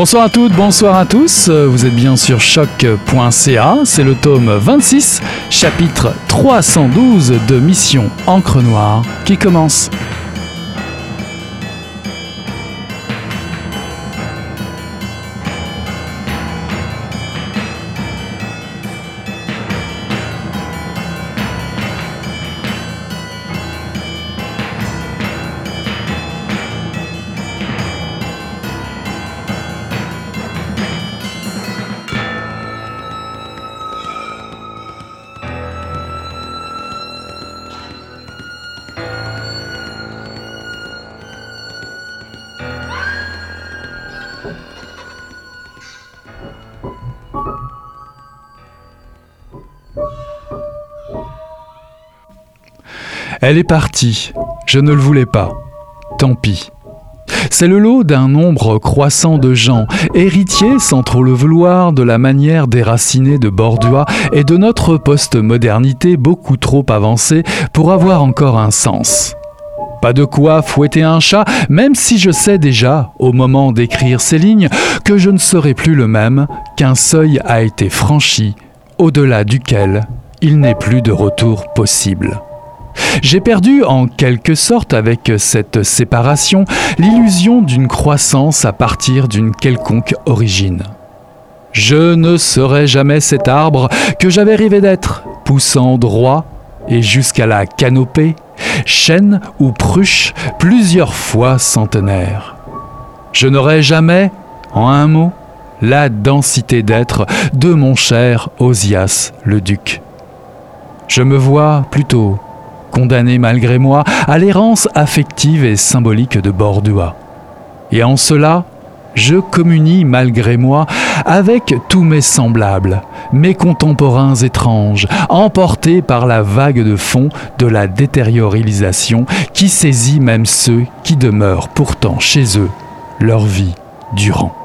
Bonsoir à toutes, bonsoir à tous. Vous êtes bien sur choc.ca. C'est le tome 26, chapitre 312 de Mission Encre Noire qui commence. Elle est partie. Je ne le voulais pas. Tant pis. C'est le lot d'un nombre croissant de gens, héritiers sans trop le vouloir de la manière déracinée de Bordua et de notre post-modernité beaucoup trop avancée pour avoir encore un sens. Pas de quoi fouetter un chat, même si je sais déjà, au moment d'écrire ces lignes, que je ne serai plus le même, qu'un seuil a été franchi, au-delà duquel il n'est plus de retour possible. J'ai perdu en quelque sorte avec cette séparation l'illusion d'une croissance à partir d'une quelconque origine. Je ne serai jamais cet arbre que j'avais rêvé d'être, poussant droit et jusqu'à la canopée, chêne ou pruche plusieurs fois centenaire. Je n'aurai jamais, en un mot, la densité d'être de mon cher Osias le duc. Je me vois plutôt condamné malgré moi à l'errance affective et symbolique de Bordua. Et en cela, je communie malgré moi avec tous mes semblables, mes contemporains étranges, emportés par la vague de fond de la détériorisation qui saisit même ceux qui demeurent pourtant chez eux leur vie durant.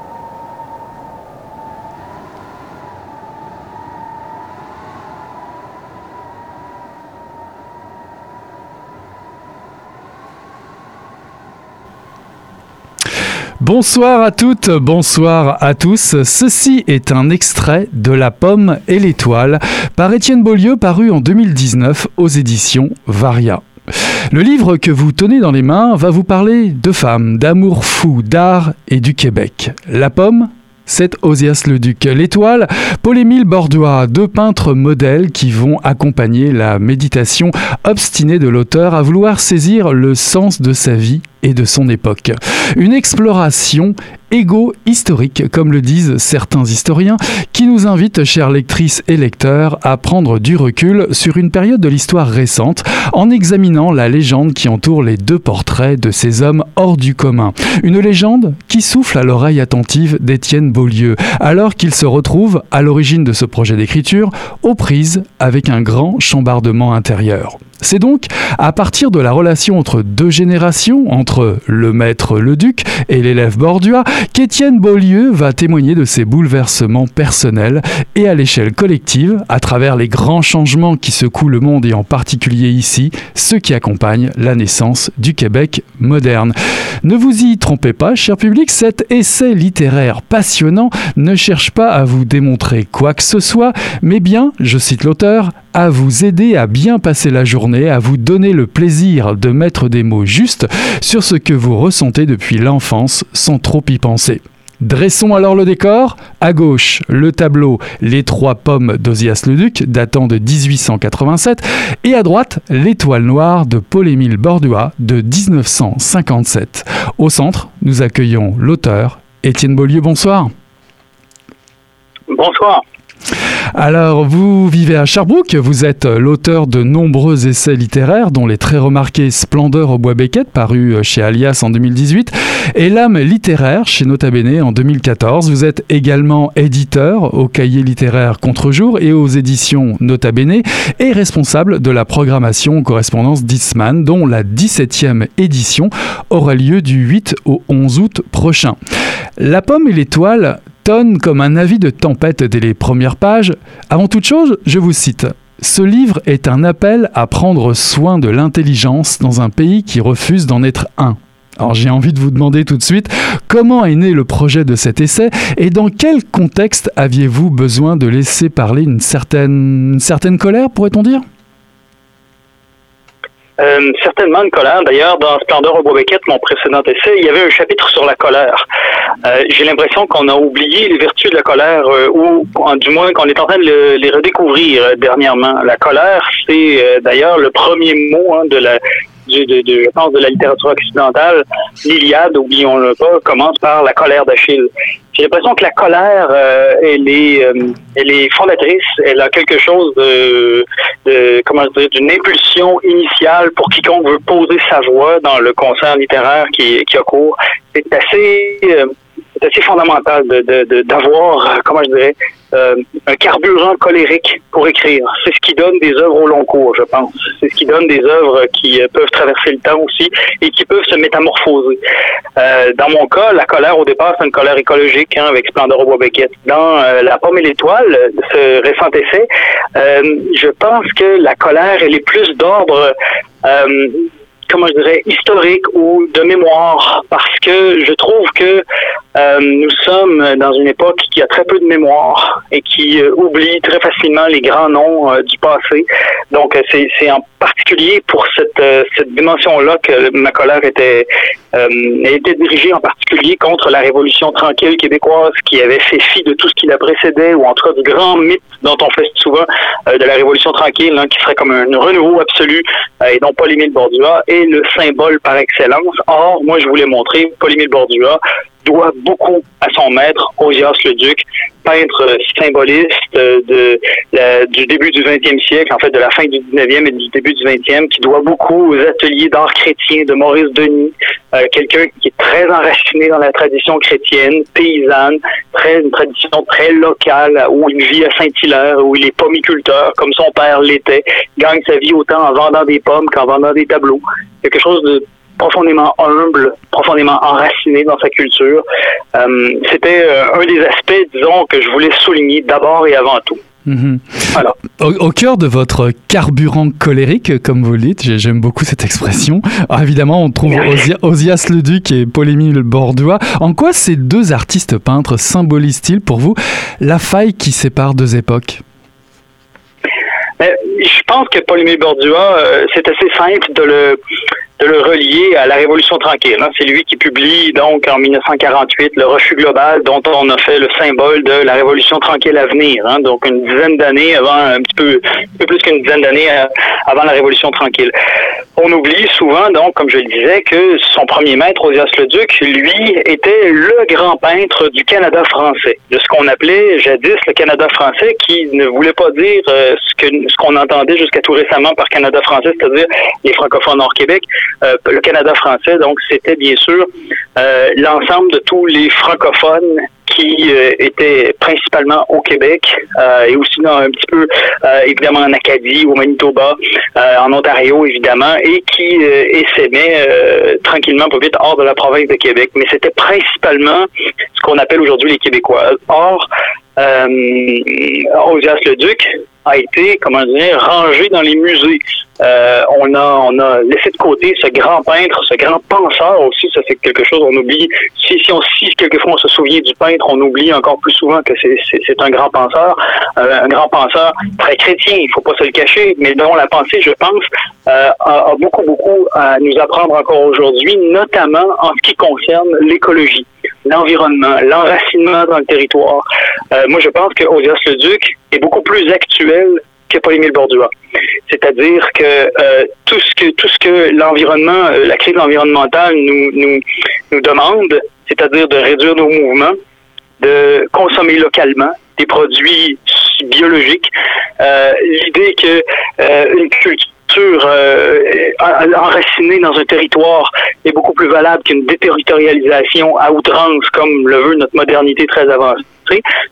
Bonsoir à toutes, bonsoir à tous. Ceci est un extrait de La pomme et l'étoile par Étienne Beaulieu paru en 2019 aux éditions Varia. Le livre que vous tenez dans les mains va vous parler de femmes, d'amour fou, d'art et du Québec. La pomme, c'est Osias le Duc. L'étoile, Paul-Émile Bordois, deux peintres modèles qui vont accompagner la méditation obstinée de l'auteur à vouloir saisir le sens de sa vie et de son époque. Une exploration égo-historique, comme le disent certains historiens, qui nous invite, chères lectrices et lecteurs, à prendre du recul sur une période de l'histoire récente en examinant la légende qui entoure les deux portraits de ces hommes hors du commun. Une légende qui souffle à l'oreille attentive d'Étienne Beaulieu, alors qu'il se retrouve, à l'origine de ce projet d'écriture, aux prises avec un grand chambardement intérieur. C'est donc à partir de la relation entre deux générations, entre le maître le duc et l'élève Bordua, qu'Étienne Beaulieu va témoigner de ses bouleversements personnels et à l'échelle collective, à travers les grands changements qui secouent le monde et en particulier ici, ceux qui accompagnent la naissance du Québec moderne. Ne vous y trompez pas, cher public, cet essai littéraire passionnant ne cherche pas à vous démontrer quoi que ce soit, mais bien, je cite l'auteur, à vous aider à bien passer la journée, à vous donner le plaisir de mettre des mots justes sur ce que vous ressentez depuis l'enfance sans trop y penser. Dressons alors le décor. À gauche, le tableau Les trois pommes d'Ozias le Duc, datant de 1887, et à droite, l'étoile noire de Paul-Émile Bordua de 1957. Au centre, nous accueillons l'auteur, Étienne Beaulieu. Bonsoir. Bonsoir. Alors, vous vivez à Sherbrooke, vous êtes l'auteur de nombreux essais littéraires, dont les très remarqués Splendeur au bois Beckett, paru chez Alias en 2018, et L'âme littéraire chez Nota Bene en 2014. Vous êtes également éditeur au cahier littéraire Contre-jour et aux éditions Nota Bene, et responsable de la programmation correspondance d'Isman, dont la 17e édition aura lieu du 8 au 11 août prochain. La pomme et l'étoile comme un avis de tempête dès les premières pages. Avant toute chose, je vous cite. Ce livre est un appel à prendre soin de l'intelligence dans un pays qui refuse d'en être un. Alors j'ai envie de vous demander tout de suite comment est né le projet de cet essai et dans quel contexte aviez-vous besoin de laisser parler une certaine, une certaine colère, pourrait-on dire? Euh, certainement une colère. D'ailleurs, dans Splendeur au bois mon précédent essai, il y avait un chapitre sur la colère. Euh, J'ai l'impression qu'on a oublié les vertus de la colère, euh, ou du moins qu'on est en train de les redécouvrir dernièrement. La colère, c'est d'ailleurs le premier mot hein, de la de, je pense, de la littérature occidentale, l'Iliade, oublions-le pas, commence par la colère d'Achille. J'ai l'impression que la colère, euh, elle est, euh, fondatrice. Elle a quelque chose de, comment dire, d'une impulsion initiale pour quiconque veut poser sa voix dans le concert littéraire qui, qui a cours. C'est assez, euh, c'est assez fondamental de, d'avoir, euh, comment je dirais, euh, un carburant colérique pour écrire. C'est ce qui donne des œuvres au long cours, je pense. C'est ce qui donne des œuvres qui euh, peuvent traverser le temps aussi et qui peuvent se métamorphoser. Dans mon cas, la colère au départ, c'est une colère écologique hein, avec Splendor au bois Beckett. Dans La pomme et l'étoile, ce récent essai, je pense que la colère, elle est plus d'ordre comment je dirais, historique ou de mémoire, parce que je trouve que euh, nous sommes dans une époque qui a très peu de mémoire et qui euh, oublie très facilement les grands noms euh, du passé. Donc, c'est en particulier pour cette, dimension-là que ma colère était, dirigée en particulier contre la Révolution tranquille québécoise qui avait fait fi de tout ce qui la précédait, ou en tout cas du grand mythe dont on fait souvent de la Révolution tranquille, hein, qui serait comme un renouveau absolu, et non pas l'Émile Bordua, et le symbole par excellence. Or, moi, je voulais montrer Paul-Émile Bordua doit beaucoup à son maître, Osias le Duc, peintre symboliste de, du début du 20e siècle, en fait de la fin du 19e et du début du 20e, qui doit beaucoup aux ateliers d'art chrétien de Maurice Denis, euh, quelqu'un qui est très enraciné dans la tradition chrétienne, paysanne, très une tradition très locale, où il vit à Saint-Hilaire, où il est pomiculteur, comme son père l'était, gagne sa vie autant en vendant des pommes qu'en vendant des tableaux. Quelque chose de profondément humble, profondément enraciné dans sa culture. Euh, c'était euh, un des aspects, disons, que je voulais souligner d'abord et avant tout. Mhm. Voilà. Au, cœur de votre carburant colérique, comme vous le dites, j'aime beaucoup cette expression. Alors évidemment, on trouve Osias Leduc et Paul-Émile Bordois. En quoi ces deux artistes peintres symbolisent-ils pour vous la faille qui sépare deux époques? Je pense que Paul-Émile euh, c'est assez simple de le de le relier à la Révolution tranquille. Hein. C'est lui qui publie donc en 1948 le refus global dont on a fait le symbole de la Révolution tranquille à venir. Hein. Donc une dizaine d'années avant, un petit peu, un peu plus qu'une dizaine d'années euh, avant la Révolution tranquille. On oublie souvent donc, comme je le disais, que son premier maître, Osias le Duc, lui, était le grand peintre du Canada français, de ce qu'on appelait jadis le Canada français, qui ne voulait pas dire euh, ce que ce qu'on entendait jusqu'à tout récemment par Canada français, c'est-à-dire les francophones hors Québec. Euh, le Canada français, donc c'était bien sûr euh, l'ensemble de tous les francophones qui euh, étaient principalement au Québec et aussi dans, un petit peu évidemment en Acadie, au Manitoba, en Ontario évidemment, et qui essaimaient tranquillement pas vite hors de la province de Québec. Mais c'était principalement ce qu'on appelle aujourd'hui les Québécois. Or, euh, le Duc a été, comment dire, rangé dans les musées. Euh, on a on a laissé de côté ce grand peintre, ce grand penseur aussi. Ça c'est quelque chose on oublie. Si si on si quelquefois on se souvient du peintre, on oublie encore plus souvent que c'est un grand penseur, euh, un grand penseur très chrétien. Il faut pas se le cacher, mais dont la pensée, je pense, euh, a, beaucoup beaucoup à nous apprendre encore aujourd'hui, notamment en ce qui concerne l'écologie l'environnement, l'enracinement dans le territoire. Euh, moi, je pense que Osias le Duc est beaucoup plus actuel que Paul-Émile Bordua. C'est-à-dire que euh, tout ce que tout ce que l'environnement, euh, la crise environnementale nous, nous, nous demande, c'est-à-dire de réduire nos mouvements, de consommer localement des produits biologiques, l'idée que une culture euh, enracinée dans un territoire est beaucoup plus valable qu'une déterritorialisation à outrance comme le veut notre modernité très avancée.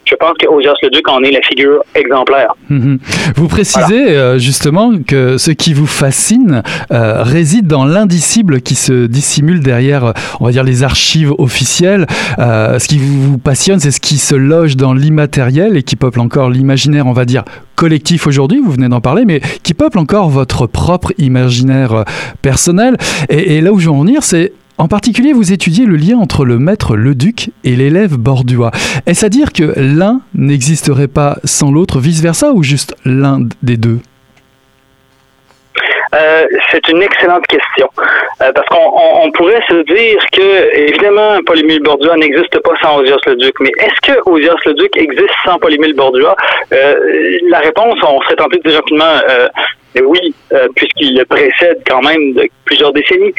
Je pense que Osias le Duc en est la figure exemplaire. Mhm. Vous précisez euh, justement que ce qui vous fascine euh, réside dans l'indicible qui se dissimule derrière, on va dire, les archives officielles. ce qui vous passionne, c'est ce qui se loge dans l'immatériel et qui peuple encore l'imaginaire, on va dire, collectif aujourd'hui, vous venez d'en parler, mais qui peuple encore votre propre imaginaire euh, personnel. Et, là où je veux en venir, c'est En particulier, vous étudiez le lien entre le maître Leduc et l'élève borduas. Est-ce à dire que l'un n'existerait pas sans l'autre, vice-versa, ou juste l'un des deux? Euh, c'est une excellente question. Euh, parce qu'on pourrait se dire que, évidemment, Paul-Émile Bordua n'existe pas sans Osias le Duc. Mais est-ce que Osias le Duc existe sans Paul-Émile Bordua? Euh, la réponse, on serait tenté de dire rapidement oui, euh, puisqu'il le précède quand même de plusieurs décennies.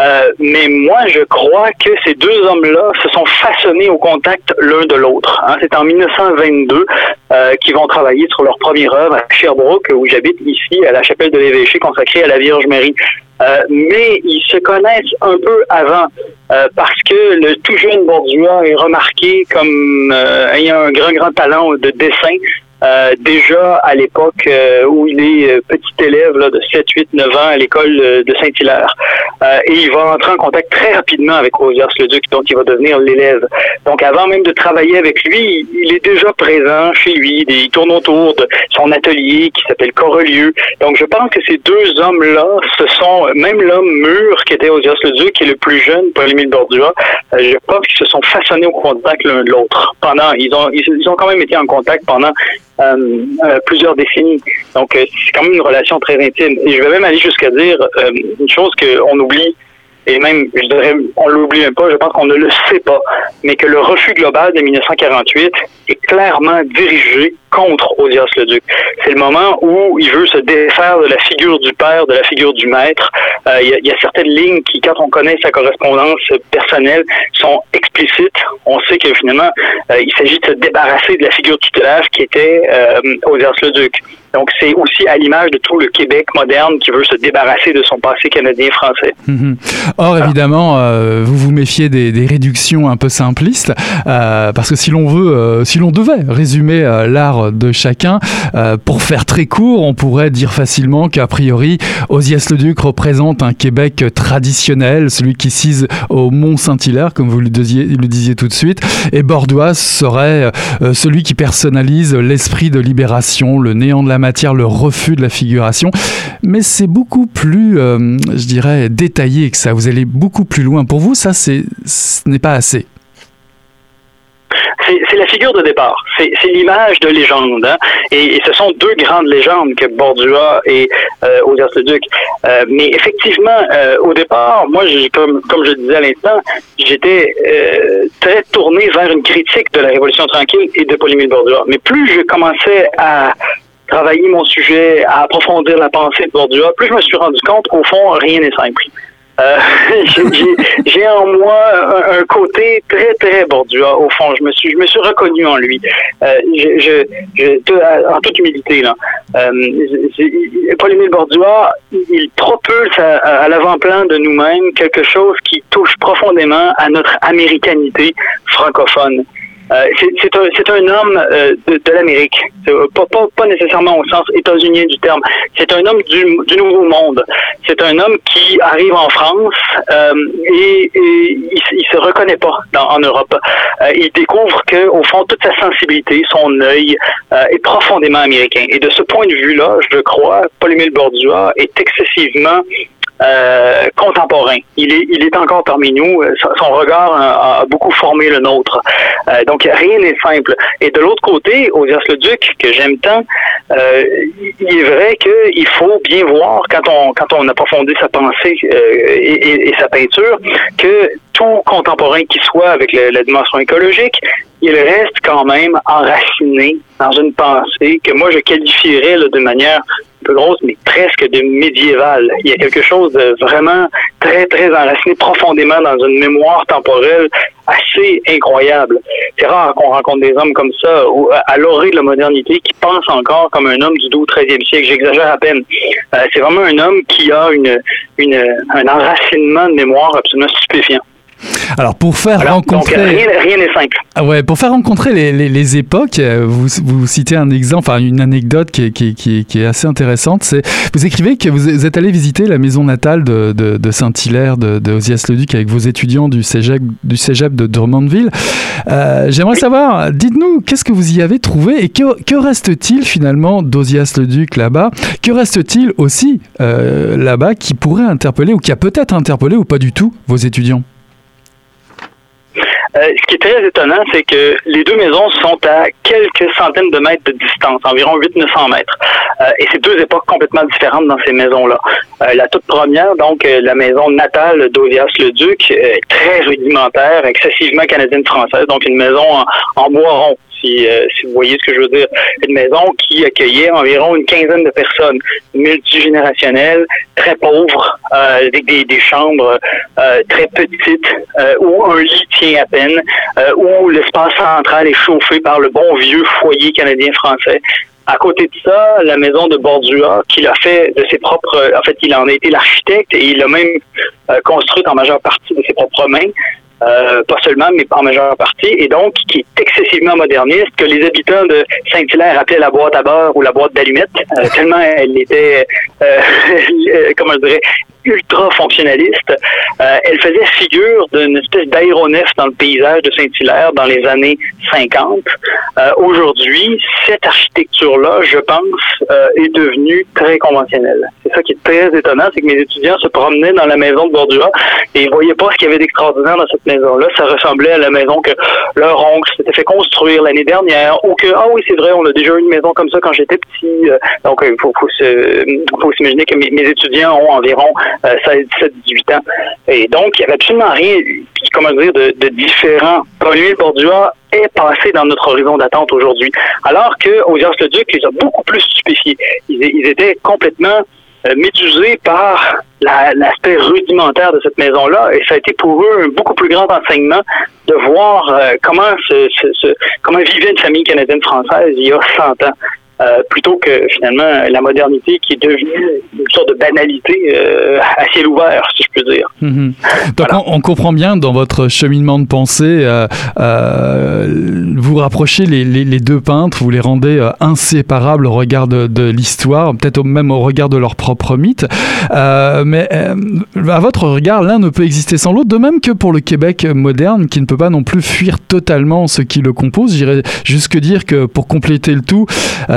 Euh, mais moi, je crois que ces deux hommes-là se sont façonnés au contact l'un de l'autre. Hein. C'est en 1922 euh, qu'ils vont travailler sur leur première œuvre à Sherbrooke, où j'habite ici, à la chapelle de l'évêché consacrée à la Vierge Marie. Euh, mais ils se connaissent un peu avant euh, parce que le tout jeune Bordua est remarqué comme ayant un grand, grand talent de dessin. Euh, déjà à l'époque euh, où il est euh, petit élève là, de 7, 8, 9 ans à l'école de Saint-Hilaire. et il va entrer en contact très rapidement avec Osias le Duc, donc il va devenir l'élève. Donc avant même de travailler avec lui, il est déjà présent chez lui. Il tourne autour de son atelier qui s'appelle Corelieu. Donc je pense que ces deux hommes-là, ce sont même l'homme mûr qui était Osias le Duc et le plus jeune, Paul-Émile Bordua, je pense qu'ils se sont façonnés au contact l'un de l'autre. Pendant, ils ont, ils ont quand même été en contact pendant euh, euh, plusieurs décennies. Donc, euh, c'est quand même une relation très intime. Et je vais même aller jusqu'à dire une chose qu'on oublie et même, je dirais, on l'oublie même pas, je pense qu'on ne le sait pas, mais que le refus global de 1948 est clairement dirigé contre Odias le Duc. C'est le moment où il veut se défaire de la figure du père, de la figure du maître. Euh, il y, a certaines lignes qui, quand on connaît sa correspondance personnelle, sont explicites. On sait que finalement, euh, il s'agit de se débarrasser de la figure tutélaire qui était euh, Odias le Duc. Donc, c'est aussi à l'image de tout le Québec moderne qui veut se débarrasser de son passé canadien-français. Mhm. Or, évidemment, euh, vous vous méfiez des, réductions un peu simplistes, euh, parce que si l'on veut, euh, si l'on devait résumer l'art de chacun, pour faire très court, on pourrait dire facilement qu'a priori, Osias le Duc représente un Québec traditionnel, celui qui cise au Mont-Saint-Hilaire, comme vous le disiez, le disiez tout de suite, et Bordois serait celui qui personnalise l'esprit de libération, le néant de la matière, le refus de la figuration. Mais c'est beaucoup plus, je dirais, détaillé que ça. Vous allez beaucoup plus loin. Pour vous, ça, ce n'est pas assez c'est la figure de départ. C'est l'image de légende. Hein. Et, ce sont deux grandes légendes que Bordua et euh, Duc. Euh, mais effectivement, euh, au départ, moi, comme, comme je disais à l'instant, j'étais euh, très tourné vers une critique de la Révolution tranquille et de Paul-Émile Bordua. Mais plus je commençais à travailler mon sujet, à approfondir la pensée de Bordua, plus je me suis rendu compte qu'au fond, rien n'est simple. Euh, j'ai en moi un, côté très très Bordua au fond. Je me suis je me suis reconnu en lui. Euh, je, je, en toute humilité là. Euh, Paul-Émile Bordua, il propulse à, à l'avant-plan de nous-mêmes quelque chose qui touche profondément à notre américanité francophone. Euh, c'est un, homme euh, de, l'Amérique, pas, pas, nécessairement au sens états-unien du terme. C'est un homme du, Nouveau Monde. C'est un homme qui arrive en France euh, et, il, il, se reconnaît pas en Europe. Euh, il découvre que, au fond, toute sa sensibilité, son œil est profondément américain. Et de ce point de vue-là, je crois, Paul-Émile Bordua est excessivement euh, contemporain. Il est, il est encore parmi nous. Son regard a, beaucoup formé le nôtre. Euh, donc rien n'est simple. Et de l'autre côté, Osias le Duc, que j'aime tant, euh, il est vrai qu'il faut bien voir quand on quand on approfondit sa pensée et, et, sa peinture que tout contemporain qui soit avec la dimension écologique, il reste quand même enraciné dans une pensée que moi je qualifierais de manière un peu grosse, mais presque de médiévale. Il y a quelque chose de vraiment très, très enraciné profondément dans une mémoire temporelle assez incroyable. C'est rare qu'on rencontre des hommes comme ça, à l'orée de la modernité, qui pensent encore comme un homme du 12 13e siècle. J'exagère à peine. Euh, c'est vraiment un homme qui a une, une, un enracinement de mémoire absolument stupéfiant. Alors pour faire rencontrer, rien n'est simple. Ah ouais, pour faire rencontrer les, les, époques, euh, vous, vous, citez un exemple, enfin une anecdote qui est, qui, qui, qui est assez intéressante. C'est vous écrivez que vous êtes allé visiter la maison natale de, de, de Saint-Hilaire de, de Osias Leduc avec vos étudiants du cégep, du cégep de Drummondville. Euh, J'aimerais savoir, dites-nous, qu'est-ce que vous y avez trouvé et que, que reste-t-il finalement d'Osias Leduc là-bas? Que reste-t-il aussi euh, là-bas qui pourrait interpeller ou qui a peut-être interpellé ou pas du tout vos étudiants? Euh, ce qui est très étonnant, c'est que les deux maisons sont à quelques centaines de mètres de distance, environ 800-900 mètres. Euh, et c'est deux époques complètement différentes dans ces maisons-là. Euh, la toute première, donc la maison natale d'Audias-le-Duc, très rudimentaire, excessivement canadienne-française, donc une maison en, en bois rond. Euh, si, vous voyez ce que je veux dire. Une maison qui accueillait environ une quinzaine de personnes, multigénérationnelles, très pauvres, euh, avec des, chambres euh, très petites, où un lit tient à peine, où l'espace central est chauffé par le bon vieux foyer canadien-français. À côté de ça, la maison de Bordua, qu'il a fait de ses propres, en fait, il en a été l'architecte et il l'a même construite en majeure partie de ses propres mains. Euh, pas seulement, mais en majeure partie, et donc qui est excessivement moderniste, que les habitants de Saint-Hilaire appelaient la boîte à beurre ou la boîte d'allumettes, euh, tellement elle était, euh, comment je dirais, ultra fonctionnaliste. Euh, elle faisait figure d'une espèce d'aéronef dans le paysage de Saint-Hilaire dans les années 50. Euh, Aujourd'hui, cette architecture-là, je pense, euh, est devenue très conventionnelle. C'est ça qui est très étonnant, c'est que mes étudiants se promenaient dans la maison de Bordua et ils voyaient pas ce qu'il y avait d'extraordinaire dans cette maison-là. Ça ressemblait à la maison que leur oncle s'était fait construire l'année dernière ou que, ah oui, c'est vrai, on a déjà eu une maison comme ça quand j'étais petit. Donc, il faut, faut s'imaginer que mes étudiants ont environ 16, 17, 18 ans. Et donc, il n'y avait absolument rien, comment dire, de, de différent. Paul Bordua est passé dans notre horizon d'attente aujourd'hui. Alors que le Duc les a beaucoup plus stupéfiés. Ils, étaient complètement euh, médusés par l'aspect rudimentaire de cette maison-là, et ça a été pour eux un beaucoup plus grand enseignement de voir euh, comment, comment vivait une famille canadienne-française il y a 100 ans. Euh, plutôt que finalement la modernité qui est devenue une sorte de banalité euh, à ciel ouvert, si je peux dire. Mhm. Donc on, comprend bien dans votre cheminement de pensée, euh, vous rapprochez les, les, deux peintres, vous les rendez inséparables au regard de, de l'histoire, peut-être même au regard de leur propre mythe. mais à votre regard, l'un ne peut exister sans l'autre, de même que pour le Québec moderne, qui ne peut pas non plus fuir totalement ce qui le compose. J'irais jusque dire que pour compléter le tout,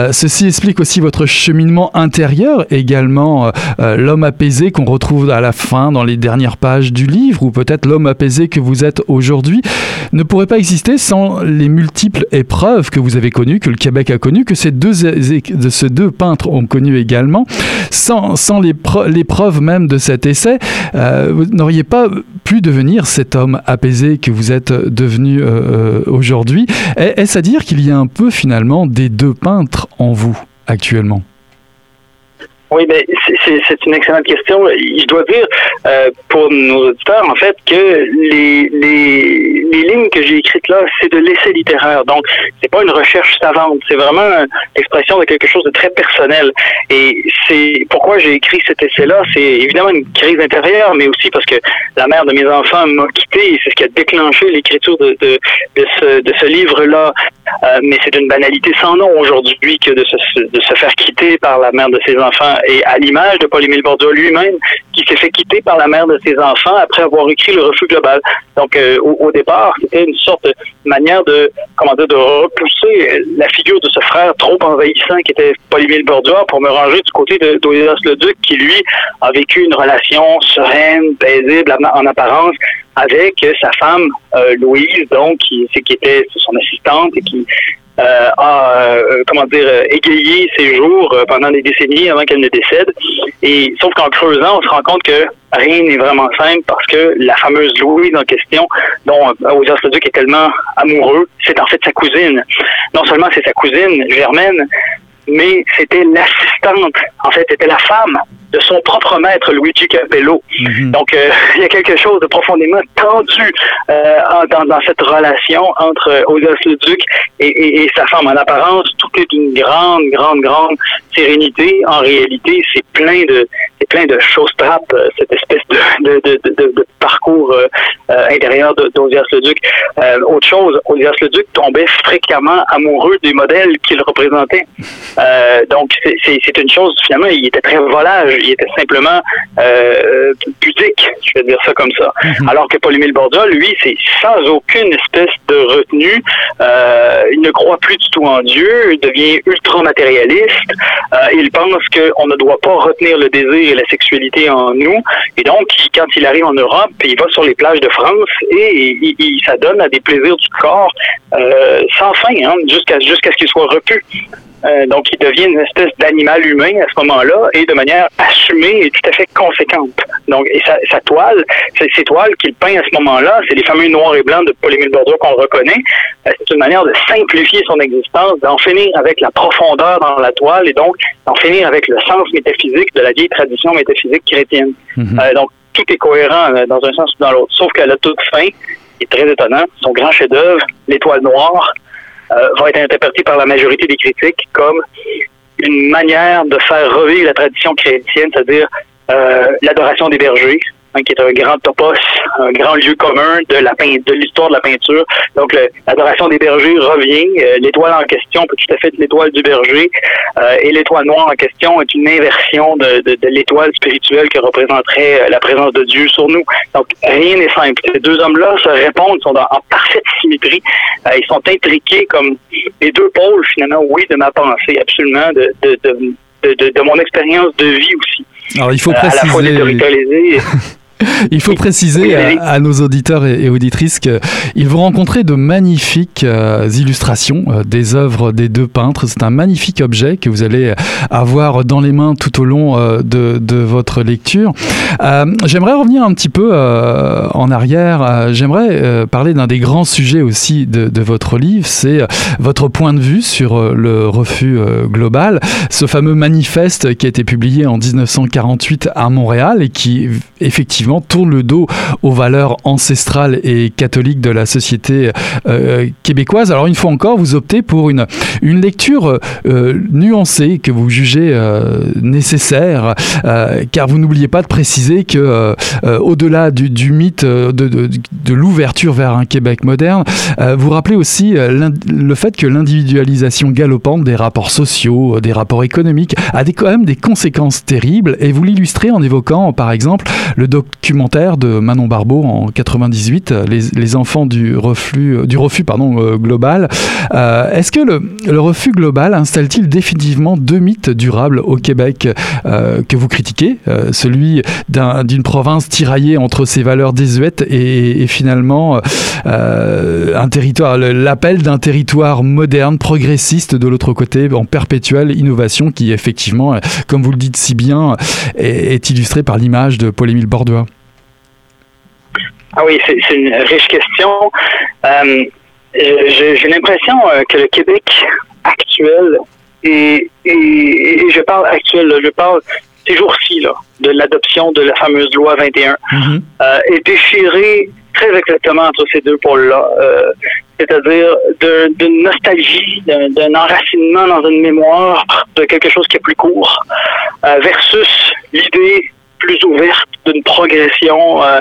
euh, ceci explique aussi votre cheminement intérieur, également euh, euh, l'homme apaisé qu'on retrouve à la fin dans les dernières pages du livre, ou peut-être l'homme apaisé que vous êtes aujourd'hui, ne pourrait pas exister sans les multiples épreuves que vous avez connues, que le Québec a connues, que ces deux, de ces deux peintres ont connues également. Sans, sans l'épreuve même de cet essai, vous n'auriez pas pu devenir cet homme apaisé que vous êtes devenu aujourd'hui. Est-ce à dire qu'il y a un peu finalement des deux peintres en vous actuellement? Oui, ben, c'est une excellente question. Je dois dire euh, pour nos auditeurs, en fait, que les, les, les lignes que j'ai écrites là, c'est de l'essai littéraire. Donc, c'est pas une recherche savante. C'est vraiment l'expression de quelque chose de très personnel. Et c'est pourquoi j'ai écrit cet essai-là. C'est évidemment une crise intérieure, mais aussi parce que la mère de mes enfants m'a quitté et c'est ce qui a déclenché l'écriture de, de, ce, de ce livre-là. Euh, mais c'est une banalité sans nom aujourd'hui que de se, de se faire quitter par la mère de ses enfants et à l'image de Paul-Émile Bordeaux lui-même, qui s'est fait quitter par la mère de ses enfants après avoir écrit Le Refus global. Donc, euh, au, départ, c'était une sorte de manière de, comment dire, de repousser la figure de ce frère trop envahissant qui était Paul-Émile Bordeaux pour me ranger du côté de le Duc, qui, lui, a vécu une relation sereine, paisible en apparence avec sa femme euh, Louise, donc qui, qui était son assistante et qui euh, a, euh, comment dire, égayé ses jours pendant des décennies avant qu'elle ne décède. Et sauf qu'en creusant, on se rend compte que rien n'est vraiment simple parce que la fameuse Louise en question, dont Audience Duc est tellement amoureux, c'est en fait sa cousine. Non seulement c'est sa cousine germaine, mais c'était l'assistante, en fait, c'était la femme de son propre maître Luigi Capello. Mhm. Donc, euh, il y a quelque chose de profondément tendu euh, dans, dans, cette relation entre Osias le Duc et, et, et, sa femme. En apparence, tout est d'une grande, grande, grande sérénité. En réalité, c'est plein de c'est plein de choses trappes, euh, cette espèce de, de, de, de parcours euh, intérieur d'Osias le Duc. autre chose, Osias le Duc tombait fréquemment amoureux des modèles qu'il représentait. donc, c'est une chose, finalement, il était très volage il était simplement euh, pudique, je vais dire ça comme ça. Mhm. Alors que Paul-Émile Bordeaux, lui, c'est sans aucune espèce de retenue. Euh, il ne croit plus du tout en Dieu, il devient ultra matérialiste. Euh, il pense qu'on ne doit pas retenir le désir et la sexualité en nous. Et donc, quand il arrive en Europe, il va sur les plages de France et il, s'adonne à des plaisirs du corps euh, sans fin, hein, jusqu'à jusqu'à ce qu'il soit repu. Euh, donc, il devient une espèce d'animal humain à ce moment-là et de manière assumée et tout à fait conséquente. Donc, et sa, sa toile, ces toiles qu'il peint à ce moment-là, c'est les fameux noirs et blancs de Paul-Émile Bordeaux qu'on reconnaît. Euh, c'est une manière de simplifier son existence, d'en finir avec la profondeur dans la toile et donc d'en finir avec le sens métaphysique de la vieille tradition métaphysique chrétienne. Mhm. Euh, donc, tout est cohérent dans un sens ou dans l'autre. Sauf qu'à la toute fin, est très étonnant, son grand chef-d'œuvre, l'étoile noire, euh, va être interprété par la majorité des critiques comme une manière de faire revivre la tradition chrétienne, c'est-à-dire euh, l'adoration des bergers, Hein, qui est un grand topos, un grand lieu commun de la de l'histoire de la peinture. Donc, l'adoration des bergers revient. Euh, l'étoile en question peut tout à fait être l'étoile du berger. Euh, et l'étoile noire en question est une inversion de, de, l'étoile spirituelle qui représenterait euh, la présence de Dieu sur nous. Donc, rien n'est simple. Ces deux hommes-là se répondent, sont en parfaite symétrie. ils sont intriqués comme les deux pôles, finalement, oui, de ma pensée, absolument, de, de, de, de mon expérience de vie aussi. Alors, il faut préciser... À la fois Il faut préciser à, nos auditeurs et, auditrices qu'ils vont rencontrer de magnifiques euh, illustrations euh, des œuvres des deux peintres. C'est un magnifique objet que vous allez avoir dans les mains tout au long euh, de, votre lecture. J'aimerais revenir un petit peu en arrière. J'aimerais parler d'un des grands sujets aussi de, de votre livre, c'est votre point de vue sur le refus global. Ce fameux manifeste qui a été publié en 1948 à Montréal et qui effectivement tourne le dos aux valeurs ancestrales et catholiques de la société euh, québécoise. Alors une fois encore, vous optez pour une, une lecture euh, nuancée que vous jugez euh, nécessaire, car vous n'oubliez pas de préciser que au-delà du, mythe de, de, l'ouverture vers un Québec moderne, vous rappelez aussi le fait que l'individualisation galopante des rapports sociaux, des rapports économiques, a des, quand même des conséquences terribles, et vous l'illustrez en évoquant par exemple le, doc, documentaire de Manon Barbeau en 98, les, les enfants du reflux, du refus pardon, euh, global. Euh, est-ce que le, refus global installe-t-il définitivement deux mythes durables au Québec euh, que vous critiquez Celui d'une province tiraillée entre ses valeurs désuètes et, finalement un territoire, l'appel d'un territoire moderne, progressiste de l'autre côté, en perpétuelle innovation qui effectivement, comme vous le dites si bien, est, est illustré par l'image de Paul-Émile Bordeaux? Ah oui, c'est une riche question. Euh, J'ai l'impression euh, que le Québec actuel, et, et, je parle actuel, je parle ces jours-ci, de l'adoption de la fameuse loi 21, mm-hmm. euh, est déchiré très exactement entre ces deux pôles-là. Euh, c'est-à-dire d'une nostalgie, d'un enracinement dans une mémoire de quelque chose qui est plus court, euh, versus l'idée plus ouverte, d'une progression, euh,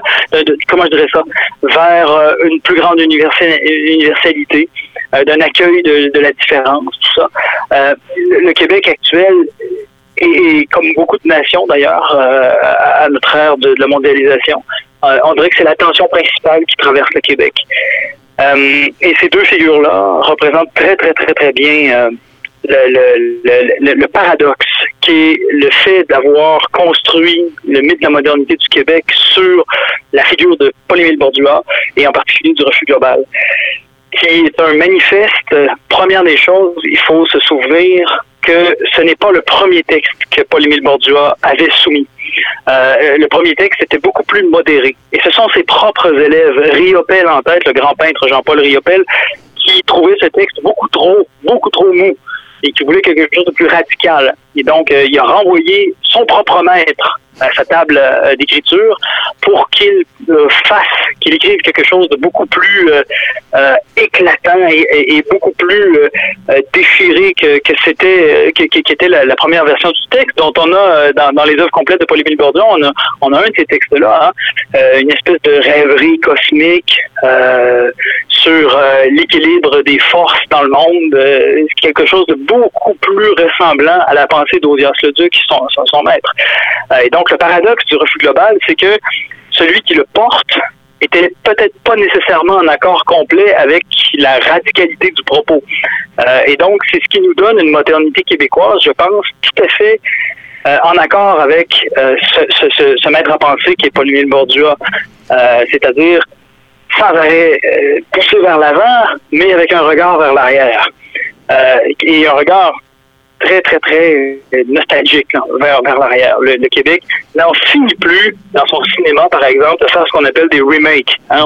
comment je dirais ça, vers euh, une plus grande universalité, euh, d'un accueil de, la différence, tout ça. Le, Québec actuel et, comme beaucoup de nations d'ailleurs à notre ère de, la mondialisation, on dirait que c'est la tension principale qui traverse le Québec. et ces deux figures-là représentent très, très, très, très bien le, paradoxe qui est le fait d'avoir construit le mythe de la modernité du Québec sur la figure de Paul-Émile Bordua et en particulier du refus global, qui un manifeste. Première des choses, il faut se souvenir que ce n'est pas le premier texte que Paul-Émile Bordua avait soumis. Euh, le premier texte était beaucoup plus modéré. Et ce sont ses propres élèves, Riopel en tête, le grand peintre Jean-Paul Riopel, qui trouvaient ce texte beaucoup trop, beaucoup trop mou. Et qui voulait quelque chose de plus radical. Et donc, il a renvoyé son propre maître à sa table euh, d'écriture pour qu'il euh, fasse, qu'il écrive quelque chose de beaucoup plus euh, éclatant et, beaucoup plus déchiré que, que c'était qui était la, première version du texte dont on a dans, les œuvres complètes de Paul-Émile Bourdieu, on a, on a un de ces textes-là, hein, une espèce de rêverie cosmique sur l'équilibre des forces dans le monde, quelque chose de beaucoup plus ressemblant à la pensée d'Audias Leduc, qui sont son, son maître. et donc le paradoxe du refus global, c'est que celui qui le porte était peut-être pas nécessairement en accord complet avec la radicalité du propos. Euh, et donc, c'est ce qui nous donne une modernité québécoise, je pense, tout à fait euh, en accord avec euh, ce, maître à penser qui est Paul-Émile Bourdieu, c'est-à-dire sans arrêt poussé vers l'avant, mais avec un regard vers l'arrière. et un regard très, très, très nostalgique vers, vers l'arrière. Le, Québec n'en finit plus, dans son cinéma, par exemple, de faire ce qu'on appelle des remakes. Hein.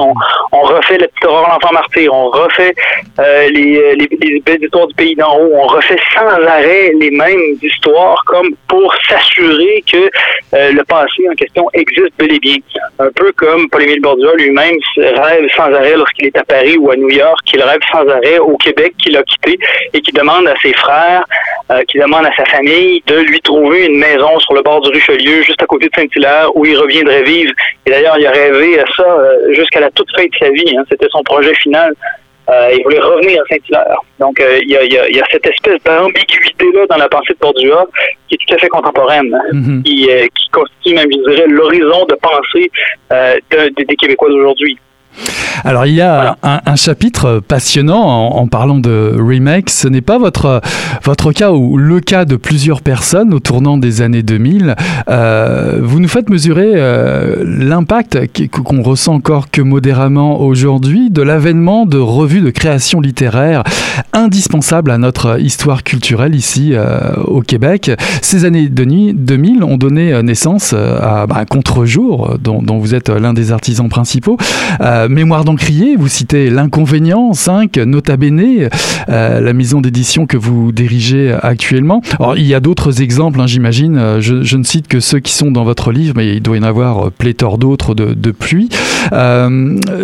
On, refait la petite aurore l'enfant martyr, on refait euh, les, les, les, belles histoires du pays d'en haut, on refait sans arrêt les mêmes histoires comme pour s'assurer que euh, le passé en question existe bel et bien. Un peu comme Paul-Émile Bourdieu lui-même rêve sans arrêt lorsqu'il est à Paris ou à New York, qu'il rêve sans arrêt au Québec qu'il a quitté et qui demande à ses frères euh, qui demande à sa famille de lui trouver une maison sur le bord du Richelieu, juste à côté de Saint-Hilaire, où il reviendrait vivre. Et d'ailleurs, il a rêvé à ça euh, jusqu'à la toute fin de sa vie. Hein. C'était son projet final. Euh, il voulait revenir à Saint-Hilaire. Donc, il y, a, cette espèce d'ambiguïté-là dans la pensée de Bourdieu qui est tout à fait contemporaine, mm-hmm. qui, constitue même, je dirais, l'horizon de pensée des Québécois d'aujourd'hui. Alors il y a un, chapitre passionnant en, parlant de remake. Ce n'est pas votre, votre cas ou le cas de plusieurs personnes au tournant des années 2000. Euh, vous nous faites mesurer euh, l'impact qu'on ressent encore que modérément aujourd'hui de l'avènement de revues de création littéraire indispensables à notre histoire culturelle ici euh, au Québec. Ces années 2000 ont donné naissance à bah, Contre-jour, dont, dont, vous êtes l'un des artisans principaux. Euh, Mémoire d'encrier, vous citez L'Inconvénient 5, Nota Bene, euh, la maison d'édition que vous dirigez actuellement. Alors, il y a d'autres exemples, hein, j'imagine. Euh, je, ne cite que ceux qui sont dans votre livre, mais il doit y en avoir pléthore d'autres de, depuis.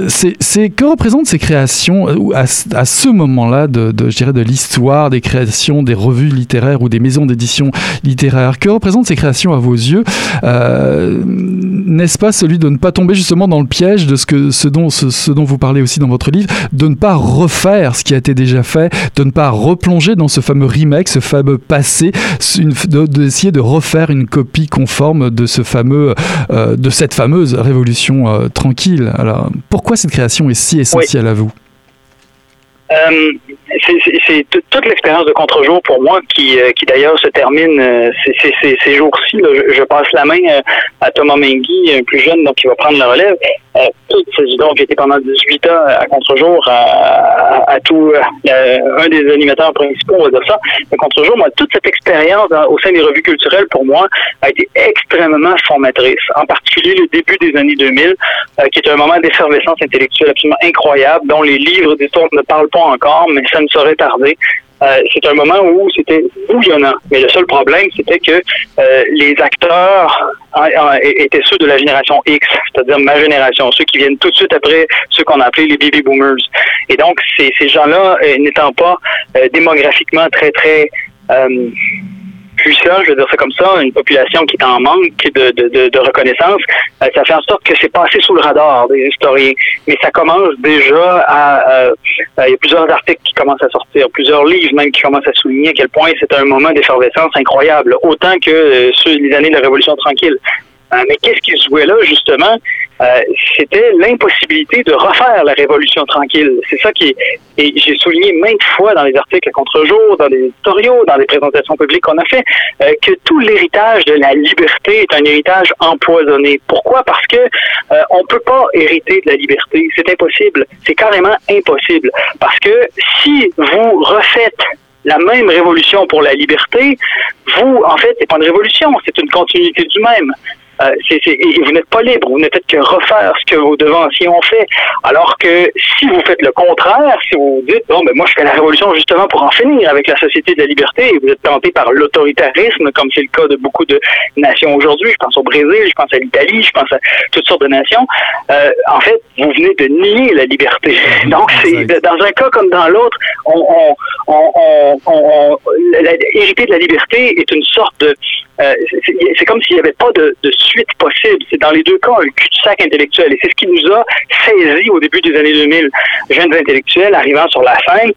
c'est, que représentent ces créations à, à ce moment-là de, de, je dirais, de l'histoire des créations des revues littéraires ou des maisons d'édition littéraires? Que représentent ces créations à vos yeux? N'est-ce pas celui de ne pas tomber justement dans le piège de ce, que, ce dont ce, dont vous parlez aussi dans votre livre, de ne pas refaire ce qui a été déjà fait, de ne pas replonger dans ce fameux remake, ce fameux passé, d'essayer de, refaire une copie conforme de ce fameux, euh, de cette fameuse révolution euh, tranquille. Alors, pourquoi cette création est si essentielle à vous? Euh, c'est toute l'expérience de contre-jour pour moi qui, qui d'ailleurs se termine ces jours-ci. Je, passe la main à Thomas Mengi, un plus jeune, donc qui va prendre la relève. Euh, donc, été pendant 18 ans à contre-jour à, tout, euh, un des animateurs principaux, on va dire ça. À contre-jour, moi, toute cette expérience au sein des revues culturelles, pour moi, a été extrêmement formatrice. En particulier le début des années 2000, euh, qui est un moment d'effervescence intellectuelle absolument incroyable, dont les livres d'histoire ne parlent pas encore, mais ça ne saurait tarder. Euh, c'est un moment où c'était bouillonnant. Mais le seul problème, c'était que euh, les acteurs étaient ceux de la génération X, c'est-à-dire ma génération, ceux qui viennent tout de suite après ceux qu'on a appelés les baby boomers. Et donc, ces, ces gens-là, euh, n'étant pas démographiquement très, très puissant, je veux dire ça comme ça, une population qui est en manque de, de, de, reconnaissance, euh, ça fait en sorte que c'est passé sous le radar des historiens. Mais ça commence déjà à... Euh, il y a plusieurs articles qui commencent à sortir, plusieurs livres même qui commencent à souligner à quel point c'est un moment d'effervescence incroyable, autant que euh, ceux, les années de la Révolution tranquille. Euh, mais qu'est-ce qui jouait là, justement? Euh, c'était l'impossibilité de refaire la révolution tranquille. C'est ça qui est, et j'ai souligné maintes fois dans les articles à contre-jour, dans les éditoriaux, dans les présentations publiques qu'on a fait, euh, que tout l'héritage de la liberté est un héritage empoisonné. Pourquoi? Parce que euh, on peut pas hériter de la liberté. C'est impossible. C'est carrément impossible. Parce que si vous refaites la même révolution pour la liberté, vous, en fait, c'est pas une révolution, c'est une continuité du même. Euh, et vous n'êtes pas libre, vous ne faites que refaire ce que vos devanciers ont fait. Alors que si vous faites le contraire, si vous dites, bon, ben moi je fais la révolution justement pour en finir avec la société de la liberté, et vous êtes tenté par l'autoritarisme, comme c'est le cas de beaucoup de nations aujourd'hui, je pense au Brésil, je pense à l'Italie, je pense à toutes sortes de nations, euh, en fait, vous venez de nier la liberté. Donc, c'est dans un cas comme dans l'autre, on, on, on, hériter de la liberté est une sorte de euh, c'est comme s'il n'y avait pas de, suite possible. C'est dans les deux cas un cul-de-sac intellectuel. Et c'est ce qui nous a saisi au début des années 2000. Jeunes intellectuels arrivant sur la scène,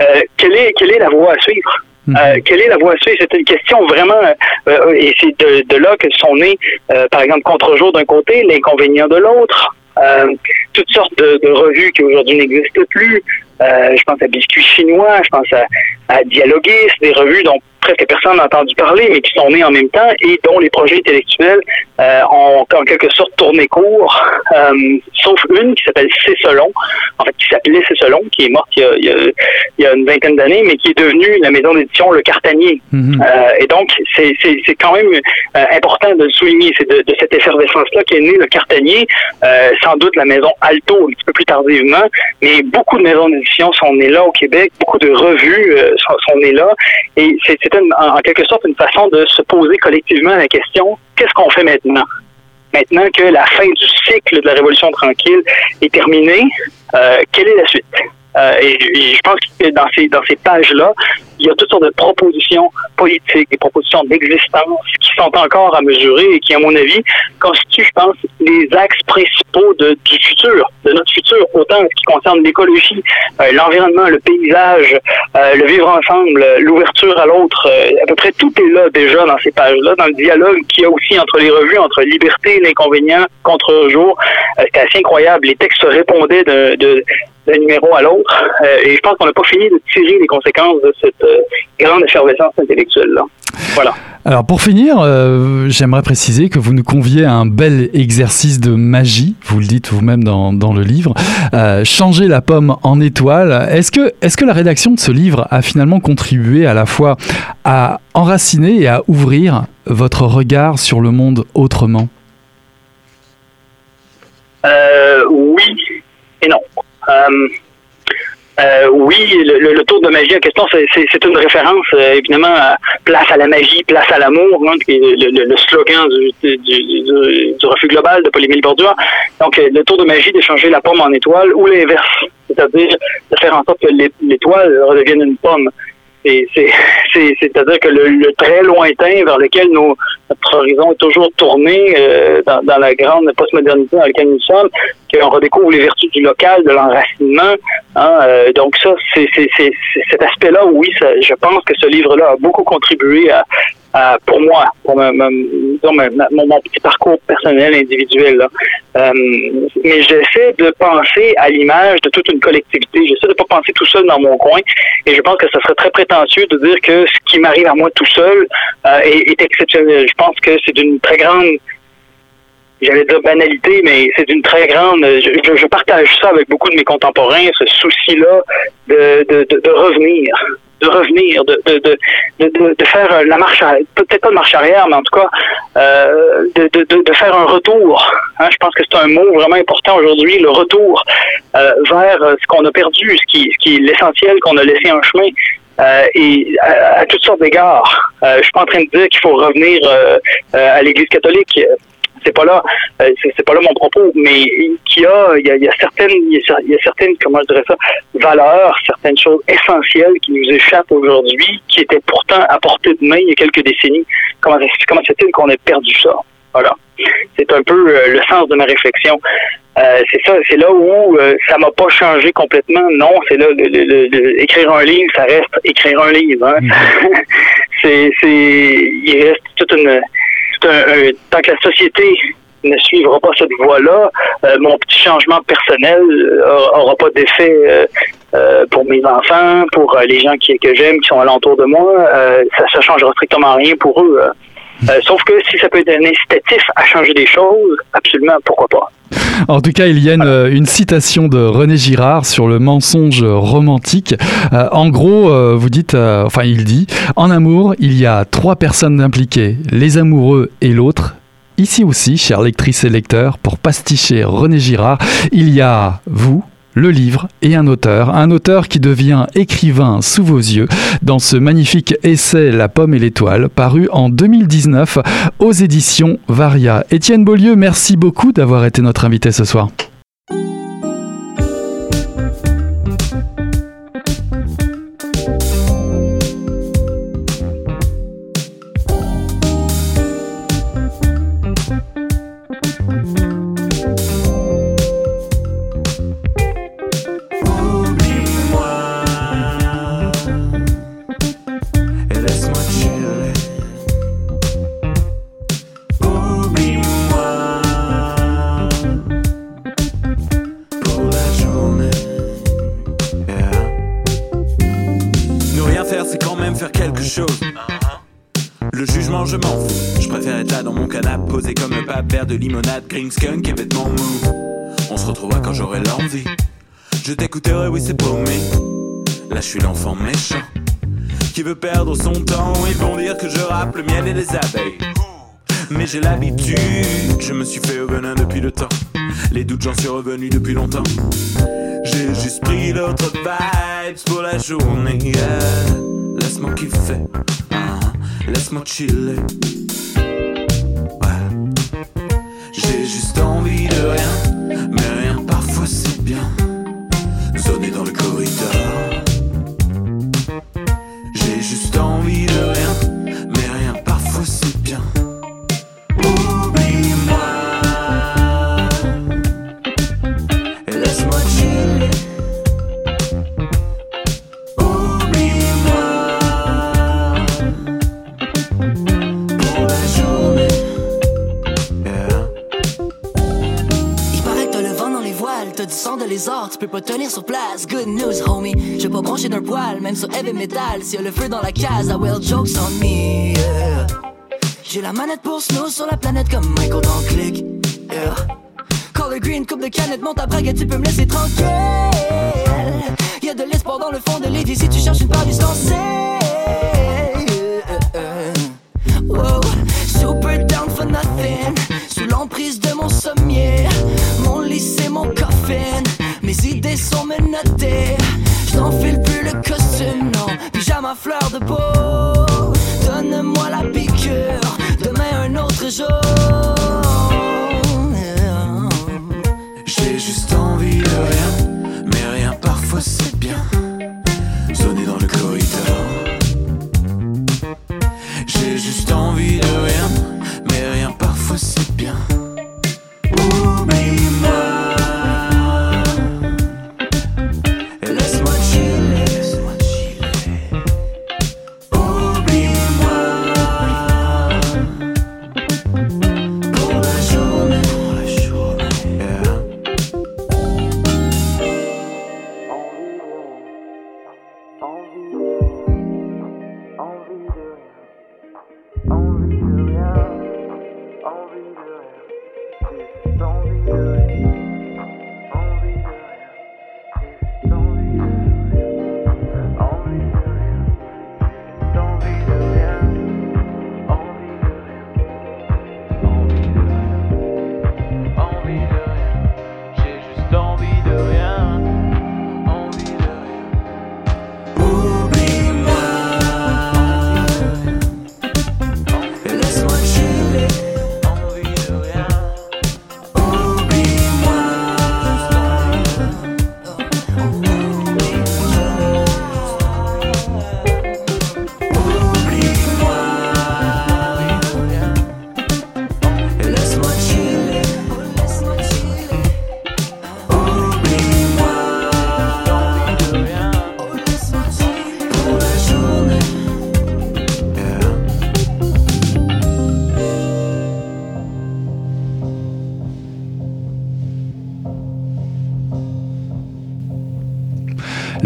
euh, quelle, est, quelle est la voie à suivre? Mhm. Euh, quelle est la voie à suivre? C'est une question vraiment, et c'est de, là que sont nés, par exemple, Contre-jour d'un côté, l'inconvénient de l'autre, toutes sortes de, revues qui aujourd'hui n'existent plus. Je pense à Biscuit chinois, je pense à, à Dialoguer, des revues dont presque personne n'a entendu parler, mais qui sont nés en même temps et dont les projets intellectuels euh, ont en quelque sorte tourné court, euh, sauf une qui s'appelle Cécelon, en fait qui s'appelait Cécelon, qui est morte il y a, il y a, une vingtaine d'années, mais qui est devenue la maison d'édition Le Cartanier. Mhm. euh, et donc, c'est quand même euh, important de le souligner, c'est de, de, cette effervescence-là qui est né Le Cartanier, euh, sans doute la maison Alto un petit peu plus tardivement, mais beaucoup de maisons d'édition sont nées là au Québec, beaucoup de revues sont, sont nées là, et c'est en, quelque sorte une façon de se poser collectivement la question qu'est-ce qu'on fait maintenant? Maintenant que la fin du cycle de la Révolution tranquille est terminée, euh, quelle est la suite? Euh, et, je pense que dans ces, dans ces pages-là, il y a toutes sortes de propositions politiques, des propositions d'existence qui sont encore à mesurer et qui, à mon avis, constituent, je pense, les axes principaux de, du futur, de notre futur, autant en ce qui concerne l'écologie, euh, l'environnement, le paysage, euh, le vivre ensemble, l'ouverture à l'autre. à peu près tout est là déjà dans ces pages-là, dans le dialogue qu'il y a aussi entre les revues, entre liberté, l'inconvénient, contre-jour. C'était assez incroyable. Les textes répondaient d'un numéro à l'autre. Euh, et je pense qu'on n'a pas fini de tirer les conséquences de cette euh, grande effervescence intellectuelle-là. Voilà. Alors pour finir, euh, j'aimerais préciser que vous nous conviez à un bel exercice de magie, vous le dites vous-même dans, dans, le livre, changer la pomme en étoile. Est-ce que, est que la rédaction de ce livre a finalement contribué à la fois à enraciner et à ouvrir votre regard sur le monde autrement? Oui et non. Euh, euh, oui, le, tour de magie en question, c'est une référence euh, évidemment à place à la magie, place à l'amour, hein, le, le, slogan du, du, du, refus global de Paul-Émile Bordua. Donc, le tour de magie d'échanger la pomme en étoile ou l'inverse, c'est-à-dire de faire en sorte que l'étoile redevienne une pomme. C'est-à-dire que le, très lointain vers lequel nos, notre horizon est toujours tourné euh, dans, dans, la grande postmodernité dans laquelle nous sommes, qu'on redécouvre les vertus du local, de l'enracinement. Hein, euh, donc ça, c'est cet aspect-là, oui, ça, je pense que ce livre-là a beaucoup contribué à, euh, pour moi, pour mon, petit parcours personnel, individuel. Euh, mais j'essaie de penser à l'image de toute une collectivité. J'essaie de pas penser tout seul dans mon coin. Et je pense que ce serait très prétentieux de dire que ce qui m'arrive à moi tout seul euh, est, exceptionnel. Je pense que c'est d'une très grande j'allais dire banalité, mais c'est d'une très grande. Je, partage ça avec beaucoup de mes contemporains, ce souci-là de revenir de revenir, de, de, de, de, faire la marche, peut-être pas de marche arrière, mais en tout cas, euh, de, faire un retour. Hein, je pense que c'est un mot vraiment important aujourd'hui, le retour euh, vers ce qu'on a perdu, ce qui, qui est l'essentiel qu'on a laissé en chemin. Euh, et à, toutes sortes d'égards. Euh, je suis pas en train de dire qu'il faut revenir euh, à l'Église catholique c'est pas là, euh, c'est pas là mon propos, mais qu'il y a, il y a, certaines, il y a, certaines, comment je dirais ça, valeurs, certaines choses essentielles qui nous échappent aujourd'hui, qui étaient pourtant à portée de main il y a quelques décennies. Comment, comment c'est-il qu'on ait perdu ça? Voilà. C'est un peu euh, le sens de ma réflexion. Euh, c'est ça, c'est là où ça m'a pas changé complètement. Non, c'est là, écrire un livre, ça reste écrire un livre. Hein? C'est, c'est, il reste toute une tant que la société ne suivra pas cette voie-là, euh, mon petit changement personnel n'aura euh, pas d'effet euh, pour mes enfants, pour les gens qui, que j'aime, qui sont alentour de moi. ça ne changera strictement rien pour eux. Sauf que si ça peut être un incitatif à changer des choses, absolument, pourquoi pas. En tout cas, il y a une, citation de René Girard sur le mensonge romantique. en gros, vous dites, enfin, il dit, en amour, il y a trois personnes impliquées, les amoureux et l'autre, ici aussi, chers lectrices et lecteurs, pour pasticher René Girard, il y a vous, le livre et un auteur, un auteur qui devient écrivain sous vos yeux dans ce magnifique essai La pomme et l'étoile paru en 2019 aux éditions Varia. Étienne Beaulieu, merci beaucoup d'avoir été notre invité ce soir. Skunk et vêtements. On se retrouvera quand j'aurai l'envie. Je t'écouterai, oui, c'est promis. Là, je suis l'enfant méchant qui veut perdre son temps. Ils vont dire que je rappe le miel et les abeilles. Mais j'ai l'habitude, je me suis fait au venin depuis le temps. Les doutes, j'en suis revenu depuis longtemps. J'ai juste pris l'autre vibes pour la journée. Laisse-moi kiffer, ah, laisse-moi chiller. J'ai juste envie de rien, tu peux pas tenir sur place. Good news, homie. Je vais pas brancher d'un poil, même sur heavy metal. S'il y a le feu dans la case, I will jokes on me. J'ai la manette pour snow sur la planète comme Michael dans Click. Yeah. Color green, coupe de canette, monte à brague tu peux me laisser tranquille. Y'a de l'espoir dans le fond de l'édit si tu cherches une part distancée. Sont menottées. Je n'enfile plus le costume, non. Pyjama fleur de peau.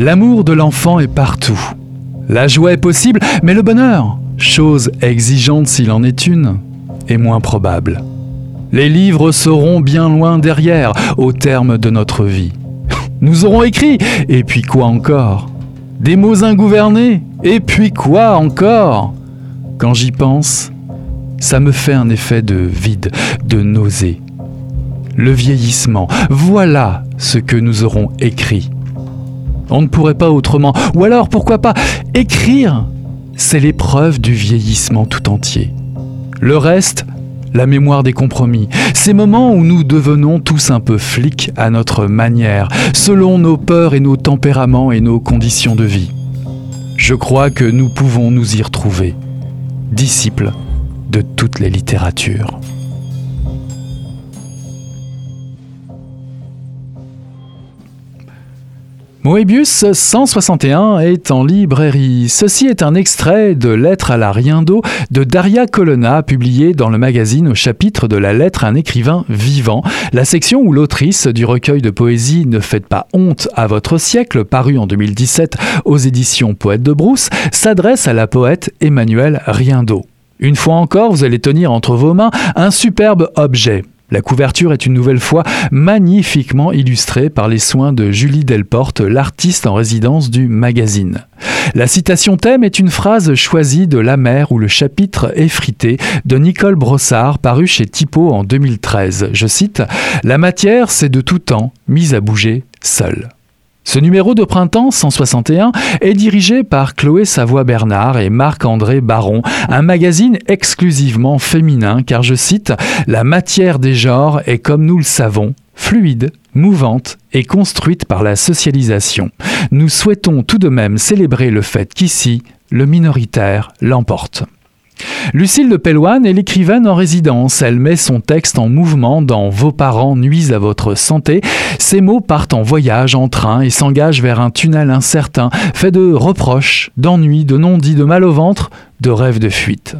L'amour de l'enfant est partout. La joie est possible, mais le bonheur, chose exigeante s'il en est une, est moins probable. Les livres seront bien loin derrière au terme de notre vie. Nous aurons écrit, et puis quoi encore? Des mots ingouvernés, et puis quoi encore? Quand j'y pense, Ça me fait un effet de vide, de nausée. Le vieillissement, voilà ce que nous aurons écrit. On ne pourrait pas autrement. Ou alors, pourquoi pas, écrire C'est l'épreuve du vieillissement tout entier. Le reste, la mémoire des compromis, ces moments où nous devenons tous un peu flics à notre manière, selon nos peurs et nos tempéraments et nos conditions de vie. Je crois que nous pouvons nous y retrouver, disciples de toutes les littératures. Moebius 161 est en librairie. Ceci est un extrait de Lettre à la rien d'eau de Daria Colonna, publié dans le magazine au chapitre de la lettre à un écrivain vivant, la section où l'autrice du recueil de poésie Ne faites pas honte à votre siècle, paru en 2017 aux éditions Poète de Brousse, s'adresse à la poète Emmanuelle Riendeau. Une fois encore, vous allez tenir entre vos mains un superbe objet. La couverture est une nouvelle fois magnifiquement illustrée par les soins de Julie Delporte, l'artiste en résidence du magazine. La citation thème est une phrase choisie de La mer ou le chapitre effrité de Nicole Brossard paru chez Typo en 2013. Je cite La matière, c'est de tout temps mise à bouger seule. Ce numéro de printemps 161 est dirigé par Chloé Savoie-Bernard et Marc-André Baron, un magazine exclusivement féminin car je cite La matière des genres est comme nous le savons, fluide, mouvante et construite par la socialisation. Nous souhaitons tout de même célébrer le fait qu'ici, le minoritaire l'emporte. Lucille de Pellouane est l'écrivaine en résidence. Elle met son texte en mouvement dans Vos parents nuisent à votre santé. Ses mots partent en voyage en train et s'engagent vers un tunnel incertain, fait de reproches, d'ennuis, de non-dits, de mal au ventre, de rêves de fuite.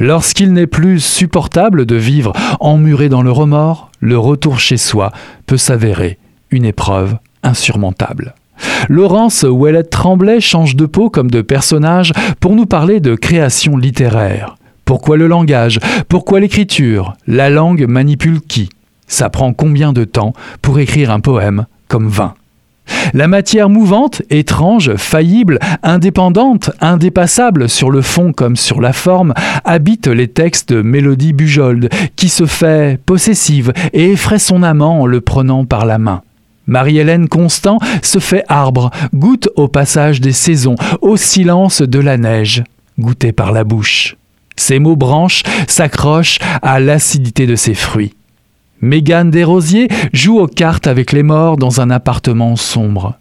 Lorsqu'il n'est plus supportable de vivre emmuré dans le remords, le retour chez soi peut s'avérer une épreuve insurmontable. Laurence Ouellette Tremblay change de peau comme de personnage pour nous parler de création littéraire. Pourquoi le langage? Pourquoi l'écriture? La langue manipule qui? Ça prend combien de temps pour écrire un poème comme 20 la matière mouvante, étrange, faillible, indépendante, indépassable sur le fond comme sur la forme, habite les textes de Mélodie Bujold, qui se fait possessive et effraie son amant en le prenant par la main. Marie-Hélène Constant se fait arbre, goûte au passage des saisons, au silence de la neige, goûté par la bouche. Ses mots branches s'accrochent à l'acidité de ses fruits. Mégane Desrosiers joue aux cartes avec les morts dans un appartement sombre.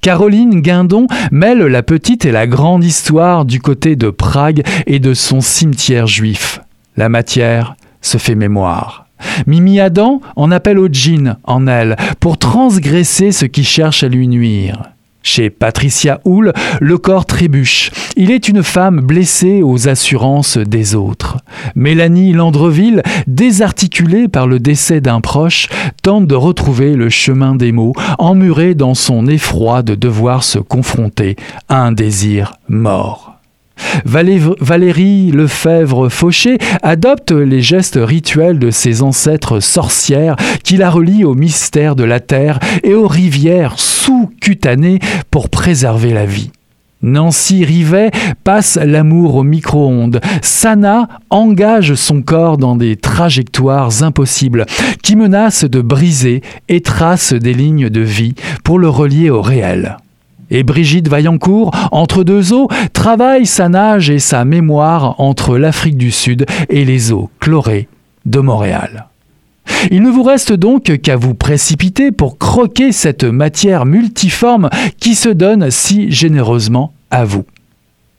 Caroline Guindon mêle la petite et la grande histoire du côté de Prague et de son cimetière juif. La matière se fait mémoire. Mimi Adam en appelle au djinn en elle pour transgresser ce qui cherche à lui nuire. Chez Patricia Houle, le corps trébuche. Il est une femme blessée aux assurances des autres. Mélanie Landreville, désarticulée par le décès d'un proche, tente de retrouver le chemin des mots, emmurée dans son effroi de devoir se confronter à un désir mort. Valérie Lefebvre-Fauché adopte les gestes rituels de ses ancêtres sorcières qui la relient au mystère de la terre et aux rivières sous-cutanées pour préserver la vie. Nancy Rivet passe l'amour au micro-ondes. Sana engage son corps dans des trajectoires impossibles qui menacent de briser et trace des lignes de vie pour le relier au réel. Et Brigitte Vaillancourt, entre deux eaux, travaille sa nage et sa mémoire entre l'Afrique du Sud et les eaux chlorées de Montréal. Il ne vous reste donc qu'à vous précipiter pour croquer cette matière multiforme qui se donne si généreusement à vous.